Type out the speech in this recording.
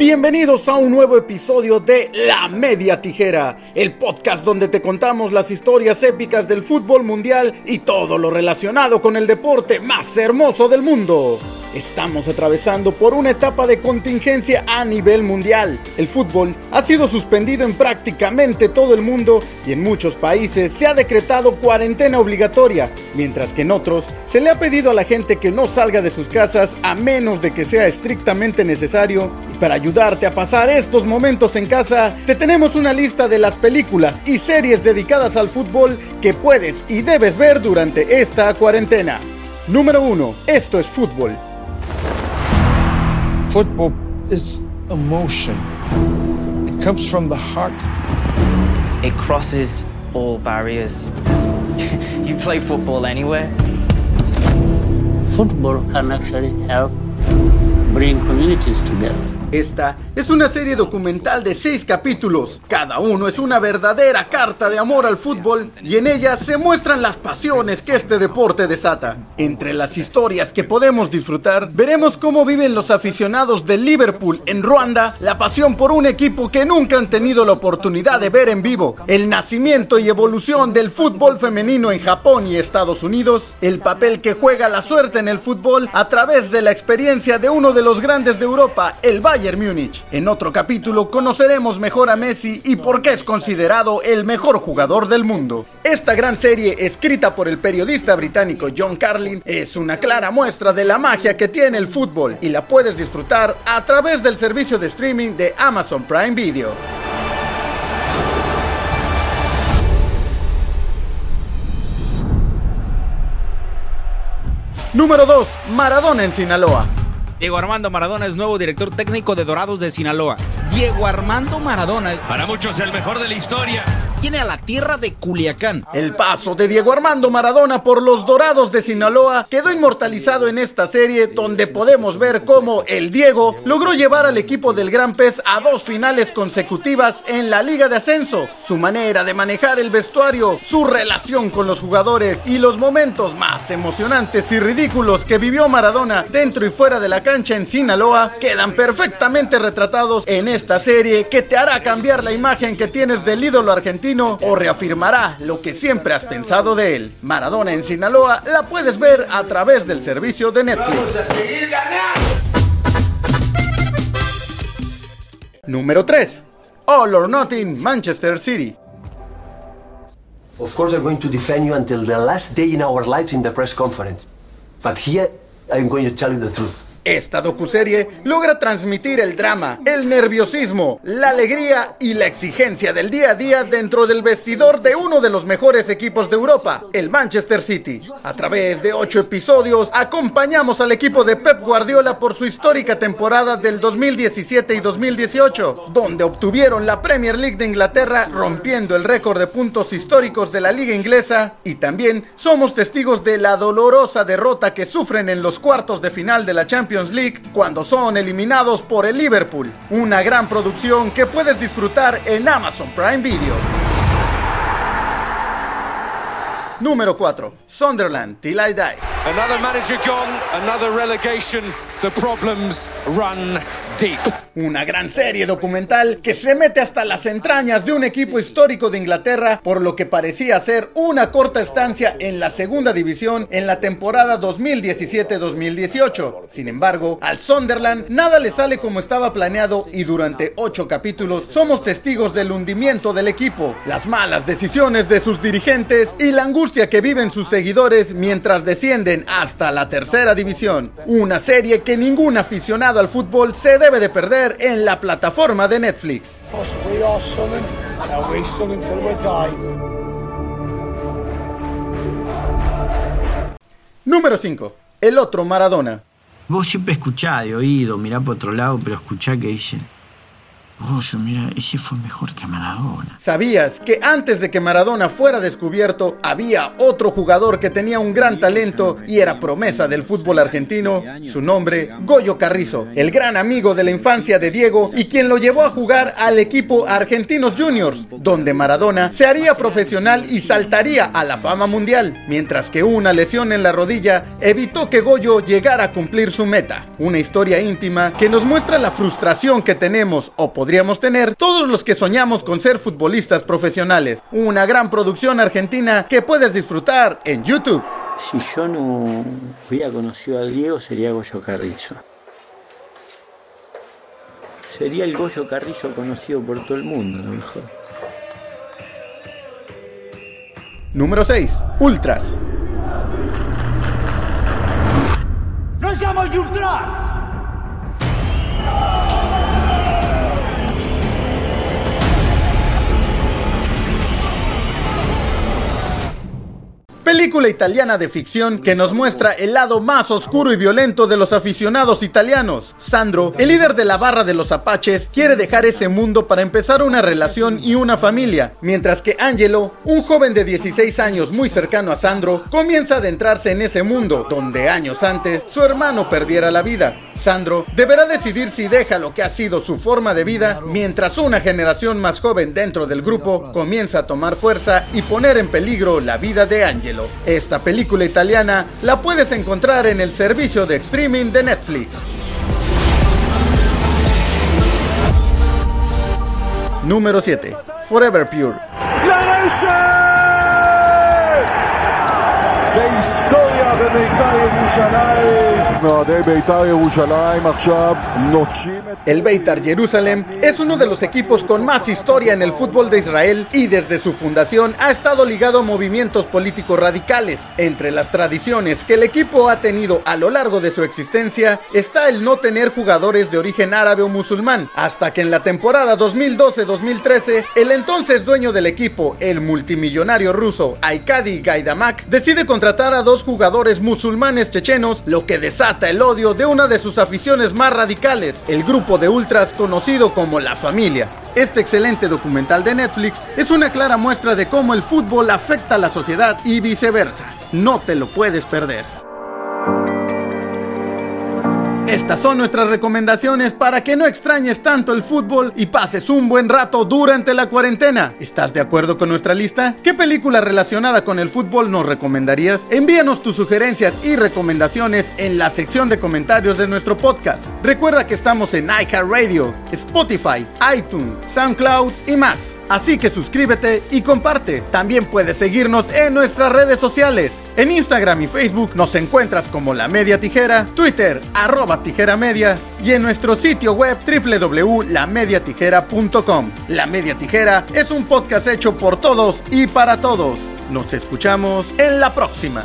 Bienvenidos a un nuevo episodio de La Media Tijera, el podcast donde te contamos las historias épicas del fútbol mundial y todo lo relacionado con el deporte más hermoso del mundo. Estamos atravesando por una etapa de contingencia a nivel mundial. El fútbol ha sido suspendido en prácticamente todo el mundo y en muchos países se ha decretado cuarentena obligatoria, mientras que en otros se le ha pedido a la gente que no salga de sus casas a menos de que sea estrictamente necesario. Para ayudarte a pasar estos momentos en casa, te tenemos una lista de las películas y series dedicadas al fútbol que puedes y debes ver durante esta cuarentena. Número 1. Esto es fútbol. Football is emotion. It comes from the heart. It crosses all barriers. you play football anywhere. Football can actually help bring communities together. Esta es una serie documental de seis capítulos. Cada uno es una verdadera carta de amor al fútbol y en ella se muestran las pasiones que este deporte desata. Entre las historias que podemos disfrutar, veremos cómo viven los aficionados de Liverpool en Ruanda la pasión por un equipo que nunca han tenido la oportunidad de ver en vivo, el nacimiento y evolución del fútbol femenino en Japón y Estados Unidos, el papel que juega la suerte en el fútbol a través de la experiencia de uno de los grandes de Europa, el Bayern Múnich. En otro capítulo conoceremos mejor a Messi y por qué es considerado el mejor jugador del mundo. Esta gran serie, escrita por el periodista británico John Carlin, es una clara muestra de la magia que tiene el fútbol y la puedes disfrutar a través del servicio de streaming de Amazon Prime Video. Número 2. Maradona en Sinaloa. Diego Armando Maradona es nuevo director técnico de Dorados de Sinaloa. Diego Armando Maradona. Para muchos el mejor de la historia. Tiene a la tierra de Culiacán. El paso de Diego Armando Maradona por los Dorados de Sinaloa quedó inmortalizado en esta serie donde podemos ver cómo el Diego logró llevar al equipo del Gran Pez a dos finales consecutivas en la Liga de Ascenso. Su manera de manejar el vestuario, su relación con los jugadores y los momentos más emocionantes y ridículos que vivió Maradona dentro y fuera de la cancha en Sinaloa quedan perfectamente retratados en esta serie que te hará cambiar la imagen que tienes del ídolo argentino o reafirmará lo que siempre has pensado de él. Maradona en Sinaloa la puedes ver a través del servicio de Netflix. Número 3. All or Nothing, Manchester City. Of course, I'm going to defend you until the last day in our lives in the press conference. But here, I'm going to tell you the truth. Esta docuserie logra transmitir el drama, el nerviosismo, la alegría y la exigencia del día a día dentro del vestidor de uno de los mejores equipos de Europa, el Manchester City. A través de ocho episodios acompañamos al equipo de Pep Guardiola por su histórica temporada del 2017 y 2018, donde obtuvieron la Premier League de Inglaterra rompiendo el récord de puntos históricos de la liga inglesa y también somos testigos de la dolorosa derrota que sufren en los cuartos de final de la Champions League cuando son eliminados por el Liverpool. Una gran producción que puedes disfrutar en Amazon Prime Video. Número 4. Sunderland Till I Die. Another manager gone, another relegation. The problems run deep. Una gran serie documental que se mete hasta las entrañas de un equipo histórico de Inglaterra por lo que parecía ser una corta estancia en la segunda división en la temporada 2017-2018. Sin embargo, al Sunderland nada le sale como estaba planeado y durante ocho capítulos somos testigos del hundimiento del equipo, las malas decisiones de sus dirigentes y la angustia que viven sus seguidores mientras descienden hasta la tercera división. Una serie que ningún aficionado al fútbol se debe de perder en la plataforma de Netflix. Número 5. El otro Maradona. Vos siempre escuchá de oído, mirá por otro lado, pero escuchá que dicen. Goyo, mira, ese fue mejor que Maradona. ¿Sabías que antes de que Maradona fuera descubierto, había otro jugador que tenía un gran talento y era promesa del fútbol argentino? Su nombre, Goyo Carrizo, el gran amigo de la infancia de Diego y quien lo llevó a jugar al equipo Argentinos Juniors, donde Maradona se haría profesional y saltaría a la fama mundial, mientras que una lesión en la rodilla evitó que Goyo llegara a cumplir su meta. Una historia íntima que nos muestra la frustración que tenemos o podemos podríamos tener todos los que soñamos con ser futbolistas profesionales. Una gran producción argentina que puedes disfrutar en YouTube. Si yo no hubiera conocido a Diego, sería Goyo Carrizo. Sería el Goyo Carrizo conocido por todo el mundo, a lo mejor. Número 6. Ultras. ¡No llamo Ultras! Película italiana de ficción que nos muestra el lado más oscuro y violento de los aficionados italianos. Sandro, el líder de la barra de los apaches, quiere dejar ese mundo para empezar una relación y una familia, mientras que Angelo, un joven de 16 años muy cercano a Sandro, comienza a adentrarse en ese mundo, donde años antes su hermano perdiera la vida. Sandro deberá decidir si deja lo que ha sido su forma de vida, mientras una generación más joven dentro del grupo comienza a tomar fuerza y poner en peligro la vida de Angelo. Esta película italiana la puedes encontrar en el servicio de streaming de Netflix. Número 7. Forever Pure. El Beitar Jerusalem es uno de los equipos con más historia en el fútbol de Israel y desde su fundación ha estado ligado a movimientos políticos radicales. Entre las tradiciones que el equipo ha tenido a lo largo de su existencia está el no tener jugadores de origen árabe o musulmán, hasta que en la temporada 2012-2013 el entonces dueño del equipo, el multimillonario ruso Aikadi Gaidamak, decide contratar a dos jugadores musulmanes chechenos, lo que desata el odio de una de sus aficiones más radicales, el grupo de ultras conocido como La Familia. Este excelente documental de Netflix es una clara muestra de cómo el fútbol afecta a la sociedad y viceversa. No te lo puedes perder. Estas son nuestras recomendaciones para que no extrañes tanto el fútbol y pases un buen rato durante la cuarentena. ¿Estás de acuerdo con nuestra lista? ¿Qué película relacionada con el fútbol nos recomendarías? Envíanos tus sugerencias y recomendaciones en la sección de comentarios de nuestro podcast. Recuerda que estamos en iHeartRadio, Spotify, iTunes, SoundCloud y más. Así que suscríbete y comparte. También puedes seguirnos en nuestras redes sociales. En Instagram y Facebook nos encuentras como La Media Tijera, Twitter arroba Tijera Media y en nuestro sitio web www.lamediatijera.com. La Media Tijera es un podcast hecho por todos y para todos. Nos escuchamos en la próxima.